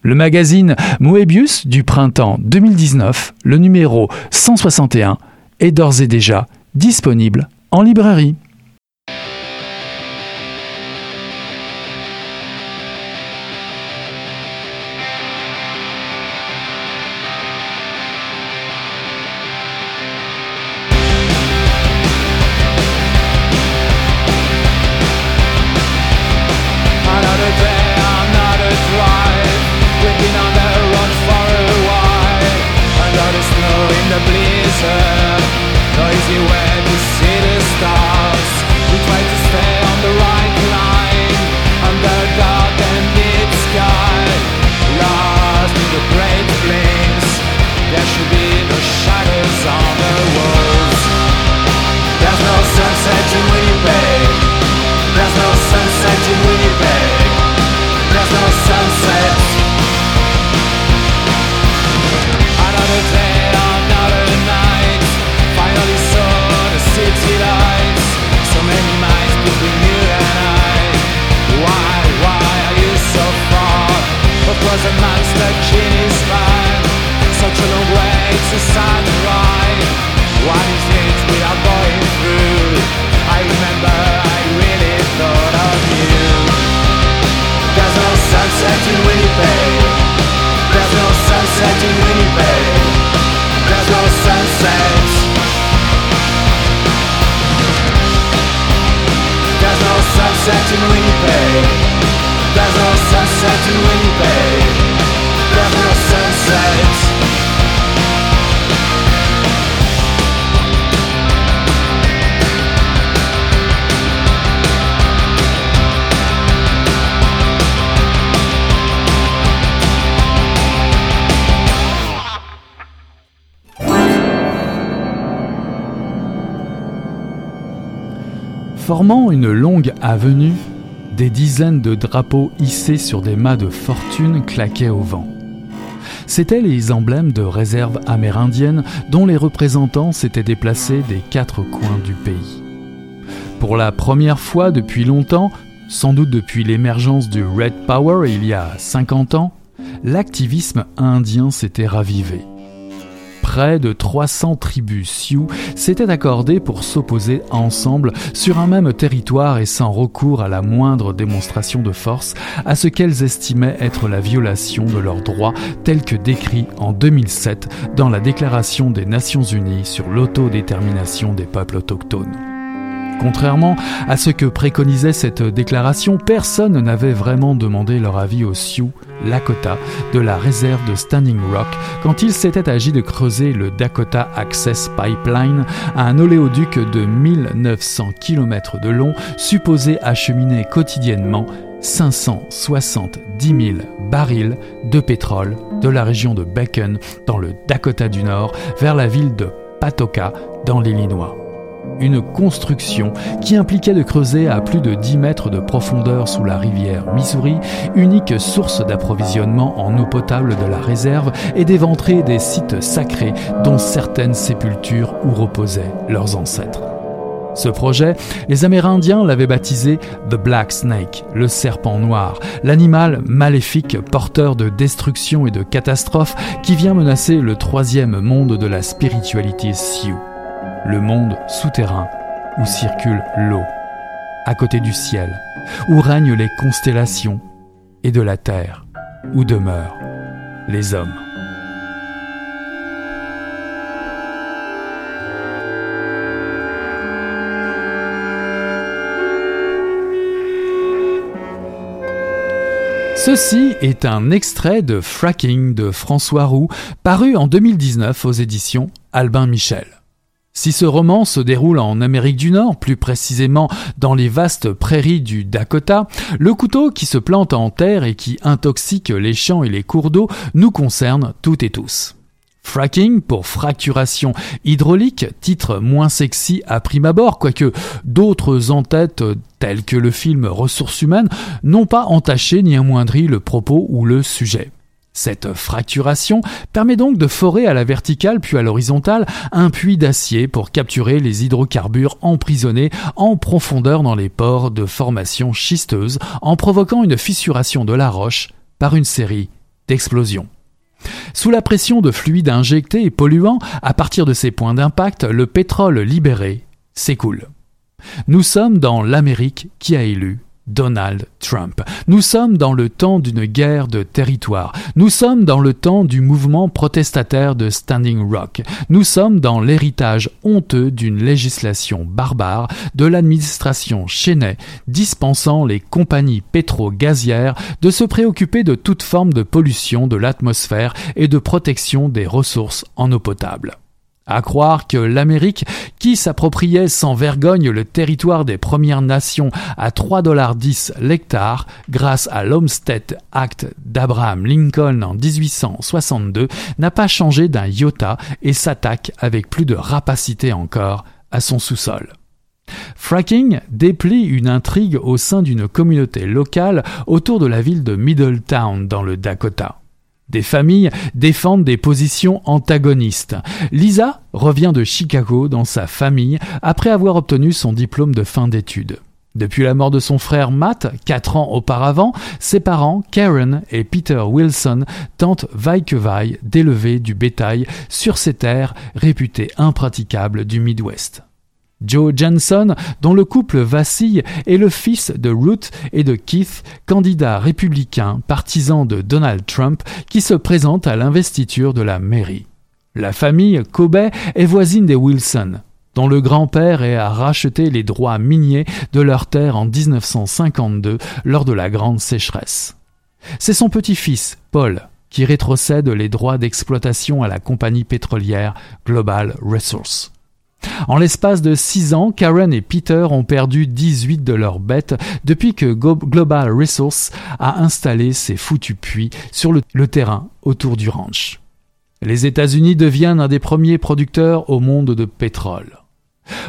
Le magazine Moebius du printemps 2019, le numéro 161, est d'ores et déjà disponible en librairie. Une longue avenue, des dizaines de drapeaux hissés sur des mâts de fortune claquaient au vent. C'étaient les emblèmes de réserves amérindiennes dont les représentants s'étaient déplacés des quatre coins du pays. Pour la première fois depuis longtemps, sans doute depuis l'émergence du Red Power il y a 50 ans, l'activisme indien s'était ravivé près de 300 tribus Sioux s'étaient accordées pour s'opposer ensemble sur un même territoire et sans recours à la moindre démonstration de force à ce qu'elles estimaient être la violation de leurs droits tels que décrits en 2007 dans la Déclaration des Nations Unies sur l'autodétermination des peuples autochtones. Contrairement à ce que préconisait cette déclaration, personne n'avait vraiment demandé leur avis aux Sioux Lakota de la réserve de Standing Rock quand il s'était agi de creuser le Dakota Access Pipeline, un oléoduc de 1900 km de long supposé acheminer quotidiennement 570 000 barils de pétrole de la région de Bacon dans le Dakota du Nord vers la ville de Patoka dans l'Illinois une construction qui impliquait de creuser à plus de 10 mètres de profondeur sous la rivière Missouri, unique source d'approvisionnement en eau potable de la réserve, et d'éventrer des sites sacrés dont certaines sépultures où reposaient leurs ancêtres. Ce projet, les Amérindiens l'avaient baptisé The Black Snake, le serpent noir, l'animal maléfique porteur de destruction et de catastrophes qui vient menacer le troisième monde de la spiritualité Sioux le monde souterrain où circule l'eau, à côté du ciel, où règnent les constellations, et de la terre, où demeurent les hommes. Ceci est un extrait de Fracking de François Roux, paru en 2019 aux éditions Albin Michel. Si ce roman se déroule en Amérique du Nord, plus précisément dans les vastes prairies du Dakota, le couteau qui se plante en terre et qui intoxique les champs et les cours d'eau nous concerne toutes et tous. Fracking pour fracturation hydraulique, titre moins sexy à prime abord, quoique d'autres en-têtes tels que le film Ressources humaines n'ont pas entaché ni amoindri le propos ou le sujet. Cette fracturation permet donc de forer à la verticale puis à l'horizontale un puits d'acier pour capturer les hydrocarbures emprisonnés en profondeur dans les pores de formation schisteuse en provoquant une fissuration de la roche par une série d'explosions. Sous la pression de fluides injectés et polluants, à partir de ces points d'impact, le pétrole libéré s'écoule. Nous sommes dans l'Amérique qui a élu Donald Trump. Nous sommes dans le temps d'une guerre de territoire. Nous sommes dans le temps du mouvement protestataire de Standing Rock. Nous sommes dans l'héritage honteux d'une législation barbare de l'administration Cheney dispensant les compagnies pétro-gazières de se préoccuper de toute forme de pollution de l'atmosphère et de protection des ressources en eau potable. À croire que l'Amérique, qui s'appropriait sans vergogne le territoire des Premières Nations à 3,10$ l'hectare grâce à l'Homestead Act d'Abraham Lincoln en 1862, n'a pas changé d'un iota et s'attaque avec plus de rapacité encore à son sous-sol. Fracking déplie une intrigue au sein d'une communauté locale autour de la ville de Middletown dans le Dakota. Des familles défendent des positions antagonistes. Lisa revient de Chicago dans sa famille après avoir obtenu son diplôme de fin d'études. Depuis la mort de son frère Matt, quatre ans auparavant, ses parents, Karen et Peter Wilson, tentent vaille que vaille d'élever du bétail sur ces terres réputées impraticables du Midwest. Joe Jensen, dont le couple vacille, est le fils de Ruth et de Keith, candidats républicains partisans de Donald Trump, qui se présentent à l'investiture de la mairie. La famille Kobe est voisine des Wilson dont le grand-père a racheté les droits miniers de leur terre en 1952 lors de la grande sécheresse. C'est son petit-fils, Paul, qui rétrocède les droits d'exploitation à la compagnie pétrolière Global Resource. En l'espace de six ans, Karen et Peter ont perdu 18 de leurs bêtes depuis que Global Resource a installé ses foutus puits sur le, le terrain autour du ranch. Les États-Unis deviennent un des premiers producteurs au monde de pétrole.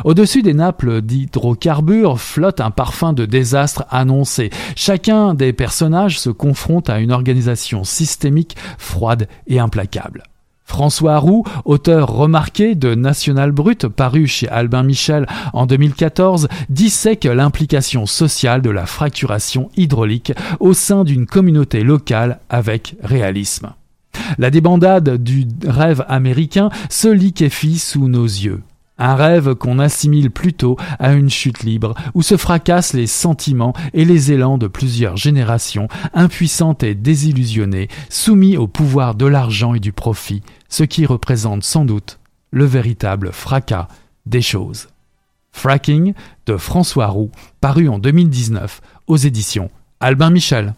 Au-dessus des nappes d'hydrocarbures flotte un parfum de désastre annoncé. Chacun des personnages se confronte à une organisation systémique froide et implacable. François Roux, auteur remarqué de National Brut, paru chez Albin Michel en 2014, dissèque l'implication sociale de la fracturation hydraulique au sein d'une communauté locale avec réalisme. La débandade du rêve américain se liquéfie sous nos yeux. Un rêve qu'on assimile plutôt à une chute libre, où se fracassent les sentiments et les élans de plusieurs générations, impuissantes et désillusionnées, soumis au pouvoir de l'argent et du profit, ce qui représente sans doute le véritable fracas des choses. Fracking de François Roux, paru en 2019 aux éditions Albin Michel.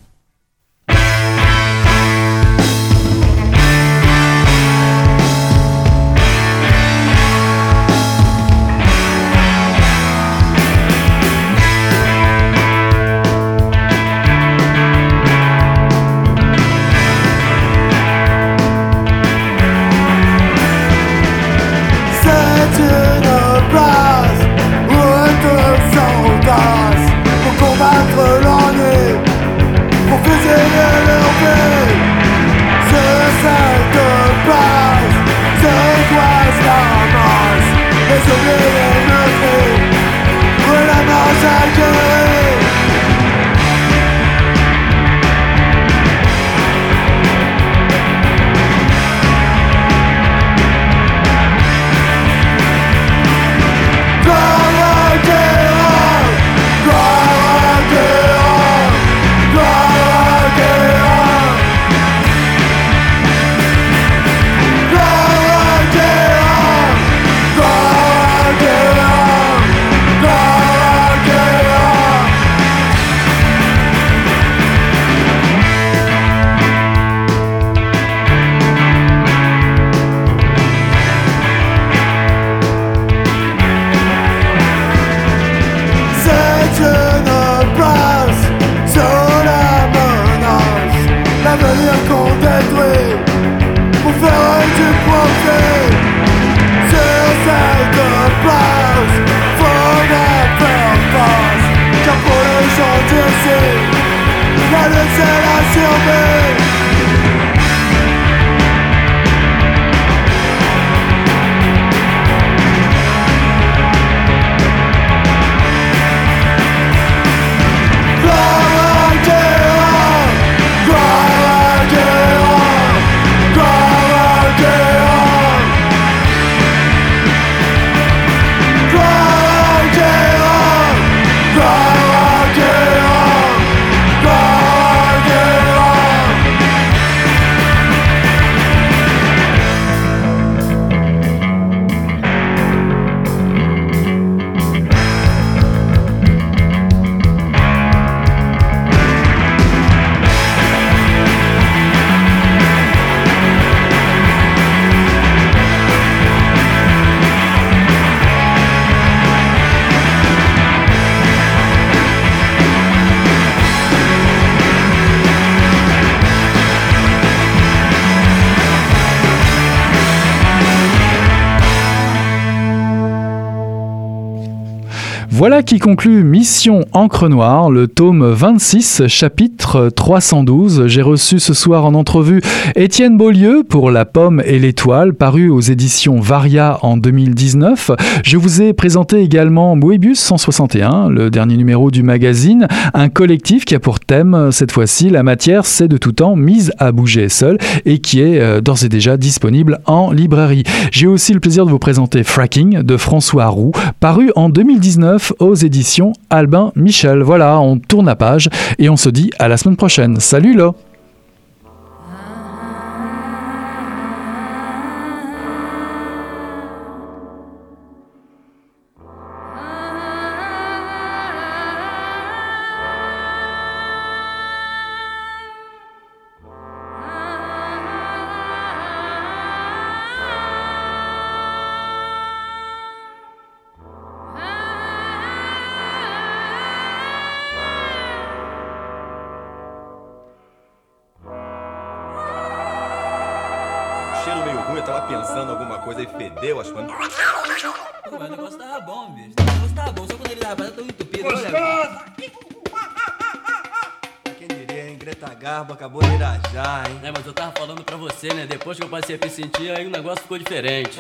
Voilà qui conclut Mission Encre Noire, le tome 26, chapitre 312. J'ai reçu ce soir en entrevue Étienne Beaulieu pour La Pomme et l'Étoile, paru aux éditions Varia en 2019. Je vous ai présenté également Moebius 161, le dernier numéro du magazine, un collectif qui a pour thème, cette fois-ci, la matière c'est de tout temps mise à bouger seule et qui est euh, d'ores et déjà disponible en librairie. J'ai aussi le plaisir de vous présenter Fracking de François Roux, paru en 2019 aux éditions Albin Michel. Voilà, on tourne la page et on se dit à la semaine prochaine. Salut là negócio ficou diferente.